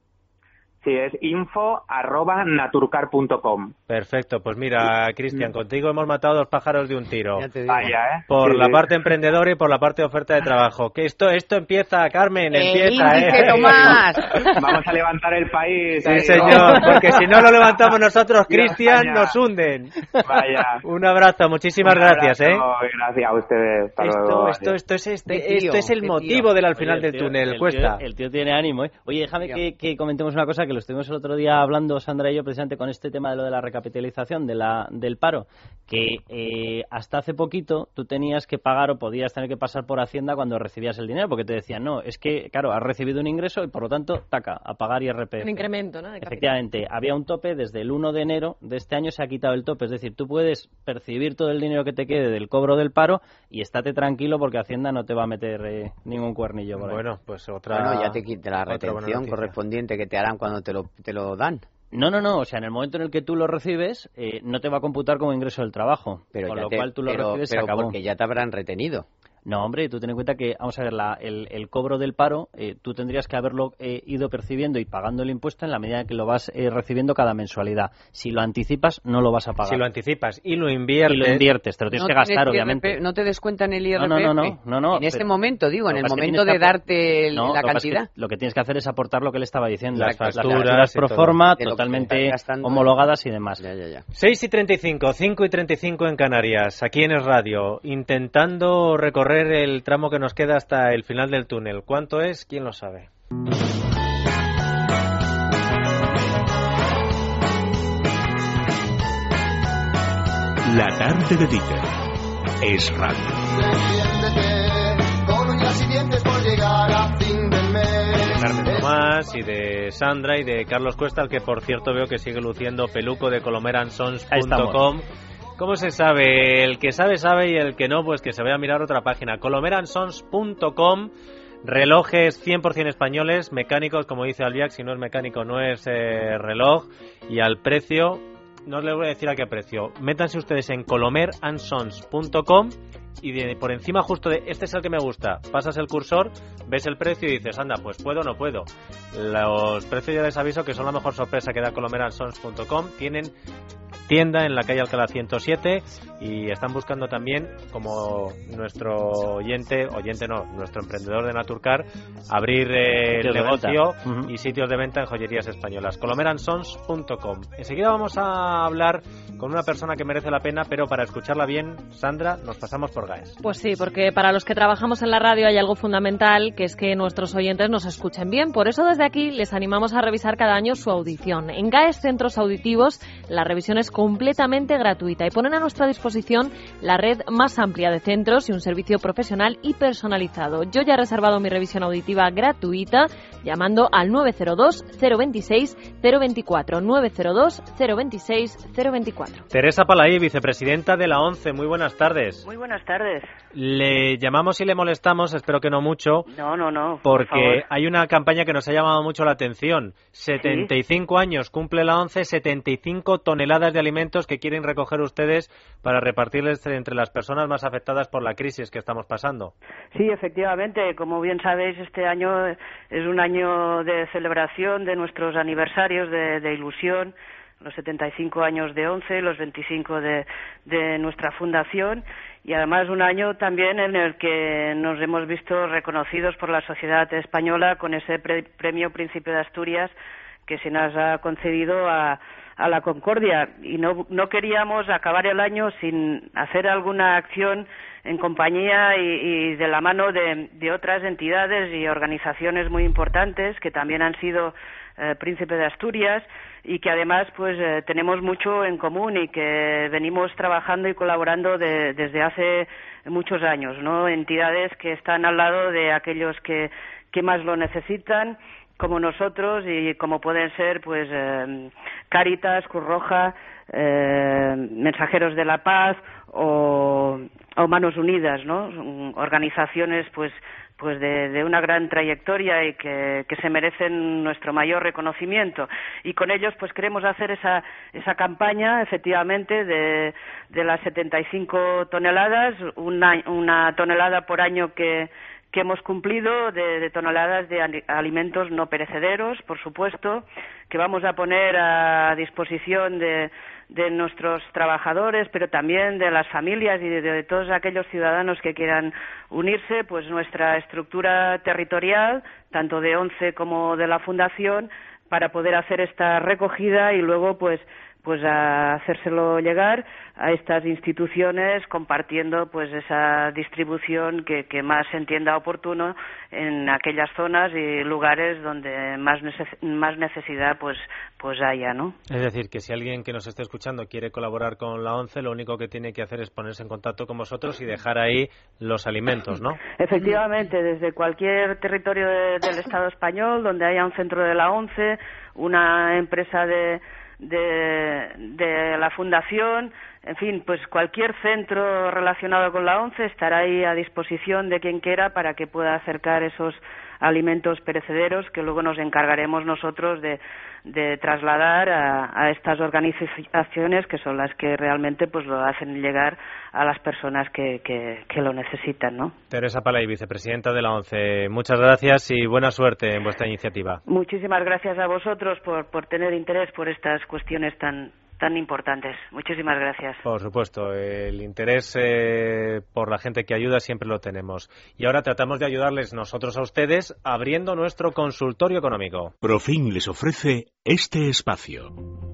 Sí, es info arroba naturcar.com. Perfecto, pues mira, Cristian, contigo hemos matado dos pájaros de un tiro. Vaya, ¿eh? Por la parte emprendedora y por la parte de oferta de trabajo. Que esto, esto empieza, Carmen, empieza, ¿eh? Tomás. [laughs] Vamos a levantar el país. Sí, señor, porque si no lo levantamos [laughs] nosotros, Cristian, nos hunden. Vaya. [laughs] Un abrazo, muchísimas gracias, ¿eh? Gracias a ustedes. esto, esto, esto, es este, esto es el motivo del al final del túnel, cuesta. el tío tiene ánimo, ¿eh? Oye, déjame que, que comentemos una cosa que lo estuvimos el otro día hablando, Sandra y yo, precisamente con este tema de lo de la recapitalización de la, del paro, que eh, hasta hace poquito tú tenías que pagar o podías tener que pasar por Hacienda cuando recibías el dinero, porque te decían, no, es que, claro, has recibido un ingreso y por lo tanto, taca, a pagar IRPF. Un incremento, ¿no? Efectivamente, había un tope desde el 1 de enero de este año se ha quitado el tope, es decir, tú puedes percibir todo el dinero que te quede del cobro del paro y estate tranquilo porque Hacienda no te va a meter eh, ningún cuernillo por ahí. Bueno, pues otra. Bueno, ya te quita la retención correspondiente que te harán cuando te lo te lo dan. No, no, no. O sea, en el momento en el que tú lo recibes, eh, no te va a computar como ingreso del trabajo. Pero con lo cual tú lo recibes pero acabó. porque ya te habrán retenido. No, hombre, tú ten en cuenta que, vamos a ver, la, el, cobro del paro, eh, tú tendrías que haberlo eh, ido percibiendo y pagando el impuesto en la medida en que lo vas eh, recibiendo cada mensualidad. Si lo anticipas, no lo vas a pagar. Si lo anticipas y lo inviertes. Y lo inviertes, te lo tienes que gastar, obviamente. ¿No te descuentan el IRPF? No, no, no. no, no en este momento, digo, en el momento de darte la cantidad. lo que tienes que hacer es aportar lo que le estaba diciendo. Las facturas, las pro forma, totalmente homologadas y demás. Ya, ya, ya. 6 y 35, 5 y 35 en Canarias, aquí en Es Radio, intentando recorrer el tramo que nos queda hasta el final del túnel. ¿Cuánto es? ¿Quién lo sabe? La tarde de Dieter. Es radio. De Tomás y de Sandra y de Carlos Cuesta, al que por cierto veo que sigue luciendo peluco de colomeransons.com. ¿Cómo se sabe? El que sabe, sabe y el que no, pues que se vaya a mirar otra página. colomeransons.com Relojes 100% españoles, mecánicos, como dice Albiac, si no es mecánico no es eh, reloj. Y al precio, no les voy a decir a qué precio. Métanse ustedes en colomeransons.com y por encima justo de este es el que me gusta, pasas el cursor, ves el precio y dices, anda, pues puedo o no puedo. Los precios ya les aviso que son la mejor sorpresa que da colomeransons.com. Tienen tienda en la calle Alcalá 107 y están buscando también, como nuestro oyente, oyente no, nuestro emprendedor de Naturcar, abrir eh, el negocio y sitios de venta en joyerías españolas. colomeransons.com. Enseguida vamos a hablar con una persona que merece la pena, pero para escucharla bien, Sandra, nos pasamos por GAES. Pues sí, porque para los que trabajamos en la radio hay algo fundamental, que es que nuestros oyentes nos escuchen bien. Por eso desde aquí les animamos a revisar cada año su audición. En GAES Centros Auditivos, la revisión es completamente gratuita y ponen a nuestra disposición la red más amplia de centros y un servicio profesional y personalizado. Yo ya he reservado mi revisión auditiva gratuita llamando al 902 026 024 902 026 024. Teresa Palaí, vicepresidenta de la ONCE, muy buenas tardes. Muy buenas tardes. Le llamamos y le molestamos, espero que no mucho. No, no, no. Porque hay una campaña que nos ha llamado mucho la atención. 75 años cumple la ONCE, 75 toneladas de alimentos que quieren recoger ustedes para repartirles entre las personas más afectadas por la crisis que estamos pasando. Sí, efectivamente. Como bien sabéis, este año es un año de celebración de nuestros aniversarios de, ilusión los 75 años de ONCE, los 25 de, de nuestra fundación y además un año también en el que nos hemos visto reconocidos por la sociedad española con ese premio Príncipe de Asturias que se nos ha concedido a, a la Concordia y no, no queríamos acabar el año sin hacer alguna acción en compañía y, de la mano de, de, otras entidades y organizaciones muy importantes que también han sido eh, Príncipe de Asturias y que además pues eh, tenemos mucho en común y que venimos trabajando y colaborando desde hace muchos años, ¿no? Entidades que están al lado de aquellos que, que más lo necesitan como nosotros y como pueden ser pues eh, Caritas, Cruz Roja, eh, Mensajeros de la Paz o, Manos Unidas, ¿no? Organizaciones pues pues de, una gran trayectoria y que, se merecen nuestro mayor reconocimiento y con ellos pues queremos hacer esa, esa campaña efectivamente de, de las 75 toneladas una, una tonelada por año que que hemos cumplido de, toneladas de alimentos no perecederos, por supuesto, que vamos a poner a disposición de, de nuestros trabajadores, pero también de las familias y de, todos aquellos ciudadanos que quieran unirse, pues nuestra estructura territorial, tanto de ONCE como de la Fundación, para poder hacer esta recogida y luego, pues, pues a hacérselo llegar a estas instituciones compartiendo pues esa distribución que, que más se entienda oportuno en aquellas zonas y lugares donde más más necesidad pues pues haya no es decir que si alguien que nos esté escuchando quiere colaborar con la ONCE lo único que tiene que hacer es ponerse en contacto con vosotros y dejar ahí los alimentos no efectivamente desde cualquier territorio del Estado español donde haya un centro de la ONCE una empresa de de, de la fundación, en fin, pues cualquier centro relacionado con la ONCE estará ahí a disposición de quien quiera para que pueda acercar esos alimentos perecederos que luego nos encargaremos nosotros de, de trasladar a, estas organizaciones que son las que realmente pues lo hacen llegar a las personas que, que, lo necesitan, ¿no? Teresa Palay, vicepresidenta de la ONCE, muchas gracias y buena suerte en vuestra iniciativa. Muchísimas gracias a vosotros por, por tener interés por estas cuestiones tan tan importantes. Muchísimas gracias. Por supuesto, el interés eh, por la gente que ayuda siempre lo tenemos. Y ahora tratamos de ayudarles nosotros a ustedes abriendo nuestro consultorio económico. Profin les ofrece este espacio.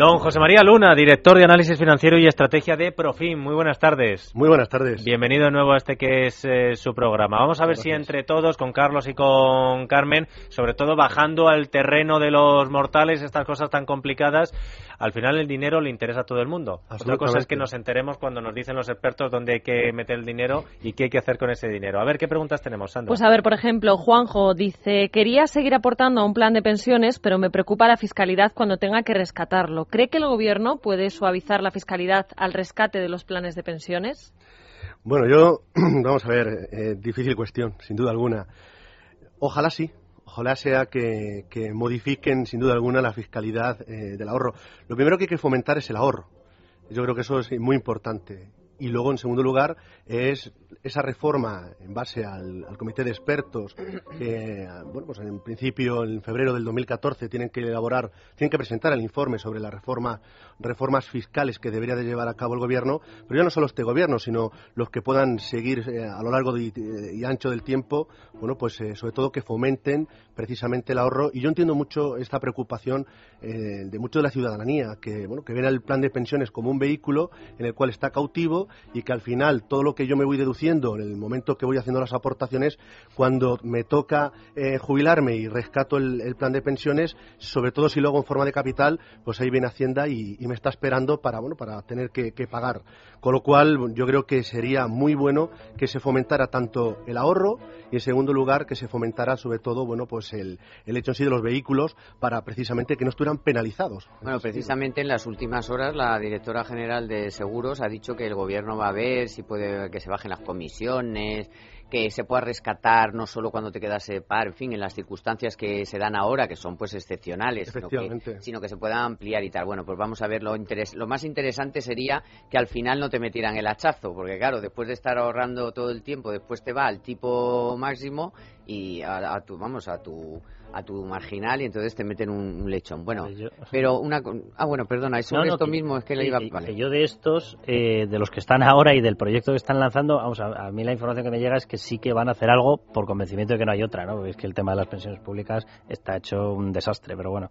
Don José María Luna, director de análisis financiero y estrategia de Profim. Muy buenas tardes. Muy buenas tardes. Bienvenido de nuevo a este que es eh, su programa. Vamos a ver si entre todos, con Carlos y con Carmen, sobre todo bajando al terreno de los mortales, estas cosas tan complicadas, al final el dinero le interesa a todo el mundo. Otra cosa es que nos enteremos cuando nos dicen los expertos dónde hay que meter el dinero y qué hay que hacer con ese dinero. A ver, ¿qué preguntas tenemos, Sandra? Pues a ver, por ejemplo, Juanjo dice, quería seguir aportando a un plan de pensiones, pero me preocupa la fiscalidad cuando tenga que rescatarlo. ¿Cree que el Gobierno puede suavizar la fiscalidad al rescate de los planes de pensiones? Bueno, yo, [clears throat] vamos a ver, eh, difícil cuestión, sin duda alguna. Ojalá sí, ojalá sea que, modifiquen sin duda alguna la fiscalidad eh, del ahorro. Lo primero que hay que fomentar es el ahorro. Yo creo que eso es muy importante. Y luego, en segundo lugar, es esa reforma en base al, comité de expertos que, bueno, pues en principio en febrero del 2014 tienen que elaborar, tienen que presentar el informe sobre las reforma, reformas fiscales que debería de llevar a cabo el gobierno, pero ya no solo este gobierno, sino los que puedan seguir eh, a lo largo y ancho del tiempo, bueno, pues eh, sobre todo que fomenten precisamente el ahorro. Y yo entiendo mucho esta preocupación eh, de mucho de la ciudadanía, que, bueno, que ven el plan de pensiones como un vehículo en el cual está cautivo y que al final todo lo que yo me voy deduciendo en el momento que voy haciendo las aportaciones, cuando me toca eh, jubilarme y rescato el, plan de pensiones, sobre todo si lo hago en forma de capital, pues ahí viene Hacienda y, me está esperando para, bueno, para tener que, pagar. Con lo cual, yo creo que sería muy bueno que se fomentara tanto el ahorro y, en segundo lugar, que se fomentara sobre todo, bueno, pues el, el hecho en sí de los vehículos para precisamente que no estuvieran penalizados. Bueno, precisamente en las últimas horas la directora general de Seguros ha dicho que el gobierno va a ver si puede que se bajen las comisiones, que se pueda rescatar no solo cuando te quedas par, en fin, en las circunstancias que se dan ahora, que son pues excepcionales, sino que, se pueda ampliar y tal. Bueno, pues vamos a ver, lo, lo más interesante sería que al final no te metieran el hachazo, porque claro, después de estar ahorrando todo el tiempo, después te va al tipo máximo y a tu, vamos, a tu a tu marginal y entonces te meten un, lechón. Bueno, pero una... Ah, bueno, perdona, es esto mismo es que le iba... Vale. yo de estos, eh, de los que están ahora y del proyecto que están lanzando, vamos, a, a, mí la información que me llega es que sí que van a hacer algo por convencimiento de que no hay otra, ¿no? Porque es que el tema de las pensiones públicas está hecho un desastre, pero bueno.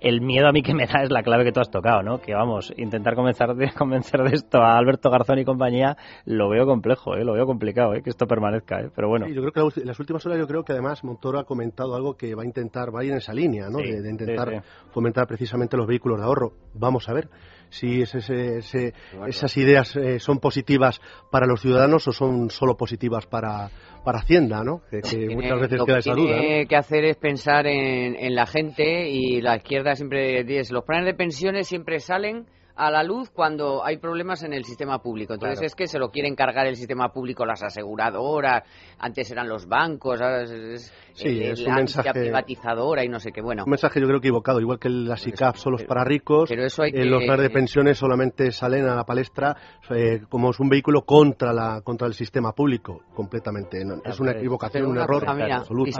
El miedo a mí que me da es la clave que tú has tocado, ¿no? Que vamos, intentar convencer de, [laughs] convencer de esto a Alberto Garzón y compañía lo veo complejo, ¿eh? Lo veo complicado, ¿eh? Que esto permanezca, ¿eh? Pero bueno. yo creo que en las últimas horas yo creo que además Montoro ha comentado algo que va a intentar intentar, va a ir en esa línea, ¿no? de, intentar fomentar precisamente los vehículos de ahorro. Vamos a ver si esas ideas eh, son positivas para los ciudadanos o son solo positivas para, para Hacienda, ¿no? Que, muchas veces queda esa duda. Lo que tiene que hacer es pensar en, en la gente y la izquierda siempre dice, los planes de pensiones siempre salen a la luz cuando hay problemas en el sistema público. Entonces es que se lo quieren cargar el sistema público las aseguradoras, antes eran los bancos, ahora es, sí, es un mensaje privatizadora y no sé qué. Bueno, un mensaje yo creo equivocado, igual que las ICAP son los para ricos, pero eso hay los planes de pensiones solamente salen a la palestra eh, como es un vehículo contra la contra el sistema público completamente. es una equivocación, un error absoluto.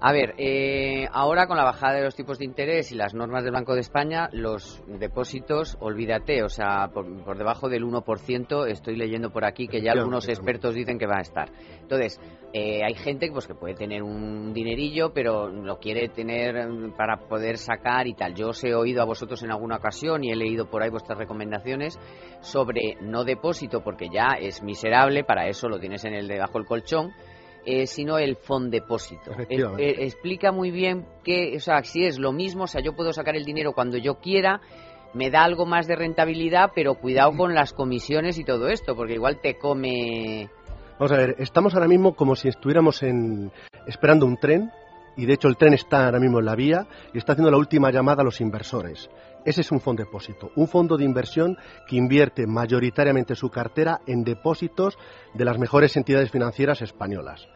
A ver, eh, ahora con la bajada de los tipos de interés y las normas del Banco de España, los depósitos, olvídate, o sea, por, debajo del 1%, estoy leyendo por aquí que ya algunos expertos dicen que va a estar. Entonces, eh, hay gente pues, que puede tener un dinerillo, pero lo quiere tener mm, para poder sacar y tal. Yo os he oído a vosotros en alguna ocasión y he leído por ahí vuestras recomendaciones sobre no depósito, porque ya es miserable, para eso lo tienes en el debajo del colchón. Eh, sino el depósito. Eh, explica muy bien que, o sea, si es lo mismo, o sea, yo puedo sacar el dinero cuando yo quiera, me da algo más de rentabilidad, pero cuidado con las comisiones y todo esto, porque igual te come... Vamos a ver, estamos ahora mismo como si estuviéramos en, esperando un tren, y de hecho el tren está ahora mismo en la vía y está haciendo la última llamada a los inversores. Ese es un fondo depósito, un fondo de inversión que invierte mayoritariamente su cartera en depósitos de las mejores entidades financieras españolas.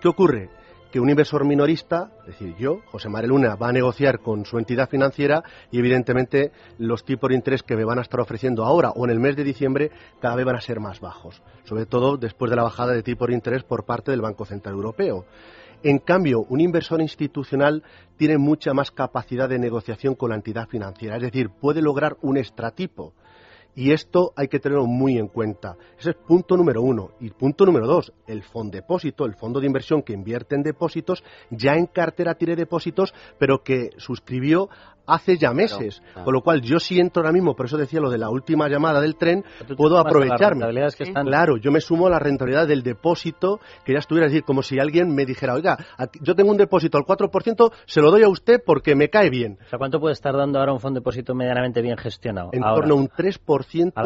¿Qué ocurre? Que un inversor minorista, es decir, yo, José María Luna, va a negociar con su entidad financiera y evidentemente los tipos de interés que me van a estar ofreciendo ahora o en el mes de diciembre cada vez van a ser más bajos, sobre todo después de la bajada de tipos de interés por parte del Banco Central Europeo. En cambio, un inversor institucional tiene mucha más capacidad de negociación con la entidad financiera, es decir, puede lograr un extratipo Y esto hay que tenerlo muy en cuenta. Ese es punto número uno. Y punto número dos, el fondepósito, el fondo de inversión que invierte en depósitos, ya en cartera tiene depósitos, pero que suscribió hace ya meses. Con lo cual, yo siento ahora mismo, por eso decía lo de la última llamada del tren, puedo aprovecharme. Claro, yo me sumo a la rentabilidad del depósito, que ya estuviera, decir, como si alguien me dijera, oiga, yo tengo un depósito al 4%, se lo doy a usted porque me cae bien. O sea, ¿cuánto puede estar dando ahora un fondo de depósito medianamente bien gestionado? En torno a un 3%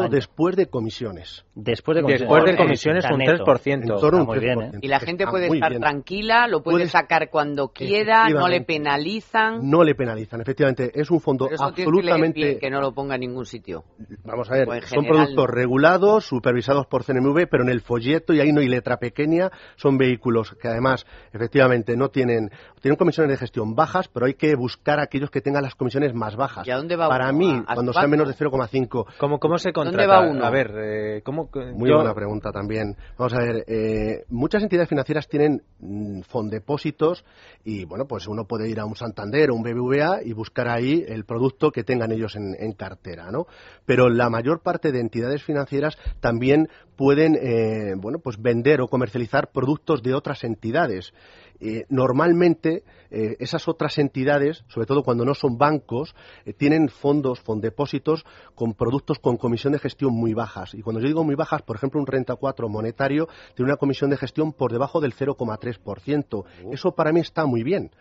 después de comisiones. Después de comisiones. Después de comisiones un 3%. En torno a un 3%. ¿eh? Y la gente puede estar tranquila, lo puede sacar cuando quiera, no le penalizan. No le penalizan, efectivamente es un fondo absolutamente que, no lo ponga en ningún sitio. Vamos a ver, son productos regulados, supervisados por CNMV, pero en el folleto y ahí no hay letra pequeña, son vehículos que además efectivamente no tienen tienen comisiones de gestión bajas, pero hay que buscar aquellos que tengan las comisiones más bajas. ¿Y a dónde va Para mí, cuando sean menos de 0,5. ¿Cómo, ¿Cómo se contrata? ¿Dónde va uno? A ver, eh, ¿cómo Muy buena pregunta también. Vamos a ver, eh, muchas entidades financieras tienen mm, fondepósitos y bueno, pues uno puede ir a un Santander o un BBVA y buscar ahí el producto que tengan ellos en, cartera, ¿no? Pero la mayor parte de entidades financieras también pueden, eh, bueno, pues vender o comercializar productos de otras entidades. Eh, normalmente eh, esas otras entidades, sobre todo cuando no son bancos, eh, tienen fondos, fondepósitos con productos con comisión de gestión muy bajas. Y cuando yo digo muy bajas, por ejemplo, un renta 4 monetario tiene una comisión de gestión por debajo del 0,3%. Eso para mí está muy bien.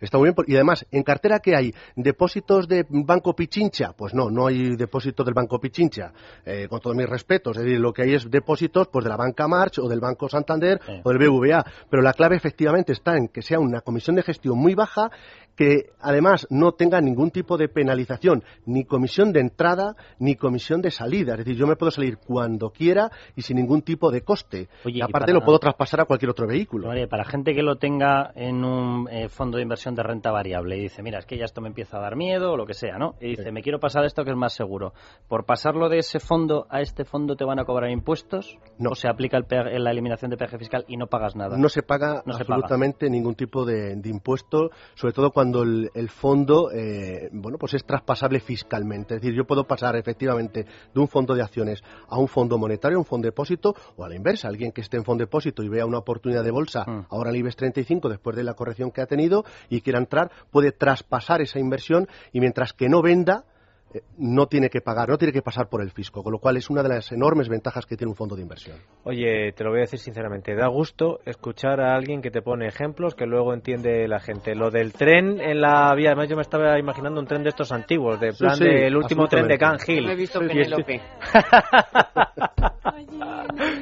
Está muy bien. Y además, ¿en cartera qué hay? ¿Depósitos de Banco Pichincha? Pues no, no hay depósitos del Banco Pichincha, con todos mis respetos. Es decir, lo que hay es depósitos pues, de la Banca March o del Banco Santander o del BVA. Pero la clave efectivamente está en que sea una comisión de gestión muy baja que además no tenga ningún tipo de penalización, ni comisión de entrada ni comisión de salida. Es decir, yo me puedo salir cuando quiera y sin ningún tipo de coste. y aparte lo puedo traspasar a cualquier otro vehículo. para gente que lo tenga en un eh, fondo de inversión de renta variable y dice, mira, es que ya esto me empieza a dar miedo o lo que sea, ¿no? Y dice, me quiero pasar esto que es más seguro. ¿Por pasarlo de ese fondo a este fondo te van a cobrar impuestos? No. ¿O se aplica el la eliminación de peaje fiscal y no pagas nada? No se paga absolutamente ningún tipo de, de impuesto, sobre todo cuando el, fondo eh, bueno pues es traspasable fiscalmente. Es decir, yo puedo pasar efectivamente de un fondo de acciones a un fondo monetario, un fondo de depósito, o a la inversa, alguien que esté en fondo de depósito y vea una oportunidad de bolsa, mm. ahora el IBEX 35, después de la corrección que ha tenido, y quiera entrar, puede traspasar esa inversión y mientras que no venda, no tiene que pagar, no tiene que pasar por el fisco, con lo cual es una de las enormes ventajas que tiene un fondo de inversión. Oye, te lo voy a decir sinceramente, da gusto escuchar a alguien que te pone ejemplos que luego entiende la gente. Lo del tren en la vía, además yo me estaba imaginando un tren de estos antiguos, de plan del último tren de Can Hill. he visto Penélope. [laughs]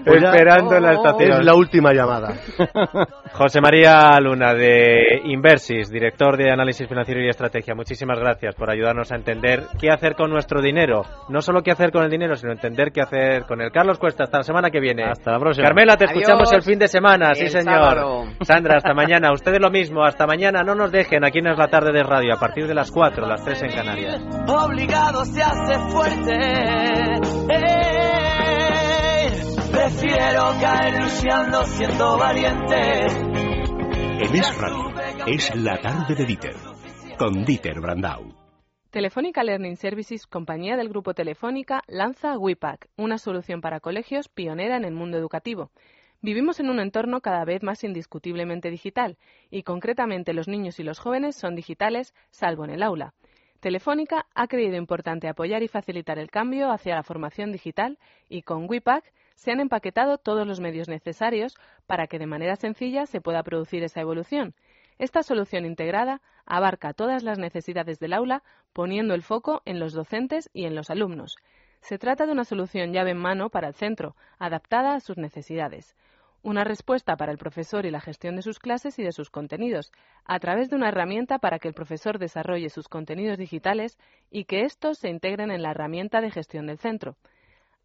Esperando en la estación. Es la última llamada. [laughs] José María Luna, de Inversis, director de Análisis Financiero y Estrategia. Muchísimas gracias por ayudarnos a entender qué hacer con nuestro dinero. No solo qué hacer con el dinero, sino entender qué hacer con él. Carlos Cuesta, hasta la semana que viene. Hasta la próxima. Carmela, te escuchamos el fin de semana. sí, señor. Sandra, hasta mañana. Ustedes lo mismo. Hasta mañana. No nos dejen. Aquí en Es la Tarde de Radio, a partir de las 4, las 3 en Canarias. Obligado se hace fuerte. Prefiero caer luchando siendo valiente. En Es Radio, es la tarde de Dieter, con Dieter Brandau. Telefónica Learning Services, compañía del grupo Telefónica, lanza WIPAC, una solución para colegios pionera en el mundo educativo. Vivimos en un entorno cada vez más indiscutiblemente digital y concretamente los niños y los jóvenes son digitales, salvo en el aula. Telefónica ha creído importante apoyar y facilitar el cambio hacia la formación digital y con WIPAC se han empaquetado todos los medios necesarios para que de manera sencilla se pueda producir esa evolución esta solución integrada abarca todas las necesidades del aula, poniendo el foco en los docentes y en los alumnos. Se trata de una solución llave en mano para el centro, adaptada a sus necesidades. Una respuesta para el profesor y la gestión de sus clases y de sus contenidos, a través de una herramienta para que el profesor desarrolle sus contenidos digitales y que estos se integren en la herramienta de gestión del centro.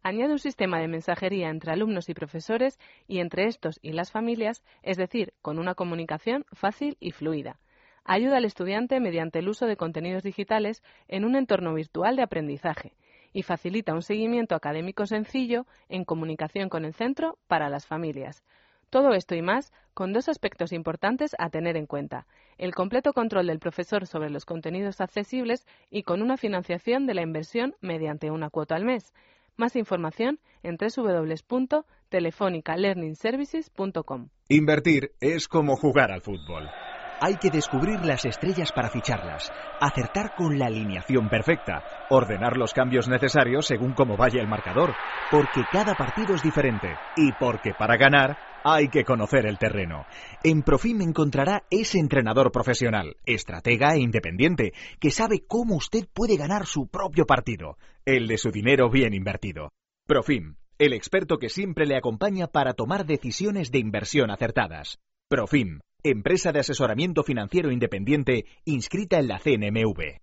Añade un sistema de mensajería entre alumnos y profesores y entre estos y las familias, es decir, con una comunicación fácil y fluida. Ayuda al estudiante mediante el uso de contenidos digitales en un entorno virtual de aprendizaje y facilita un seguimiento académico sencillo en comunicación con el centro para las familias. Todo esto y más con dos aspectos importantes a tener en cuenta. El completo control del profesor sobre los contenidos accesibles y con una financiación de la inversión mediante una cuota al mes. Más información en www.telefonicalearningservices.com. Invertir es como jugar al fútbol. Hay que descubrir las estrellas para ficharlas, acertar con la alineación perfecta, ordenar los cambios necesarios según cómo vaya el marcador, porque cada partido es diferente y porque para ganar hay que conocer el terreno. En Profim encontrará ese entrenador profesional, estratega e independiente, que sabe cómo usted puede ganar su propio partido, el de su dinero bien invertido. Profim, el experto que siempre le acompaña para tomar decisiones de inversión acertadas. Profim, empresa de asesoramiento financiero independiente inscrita en la CNMV.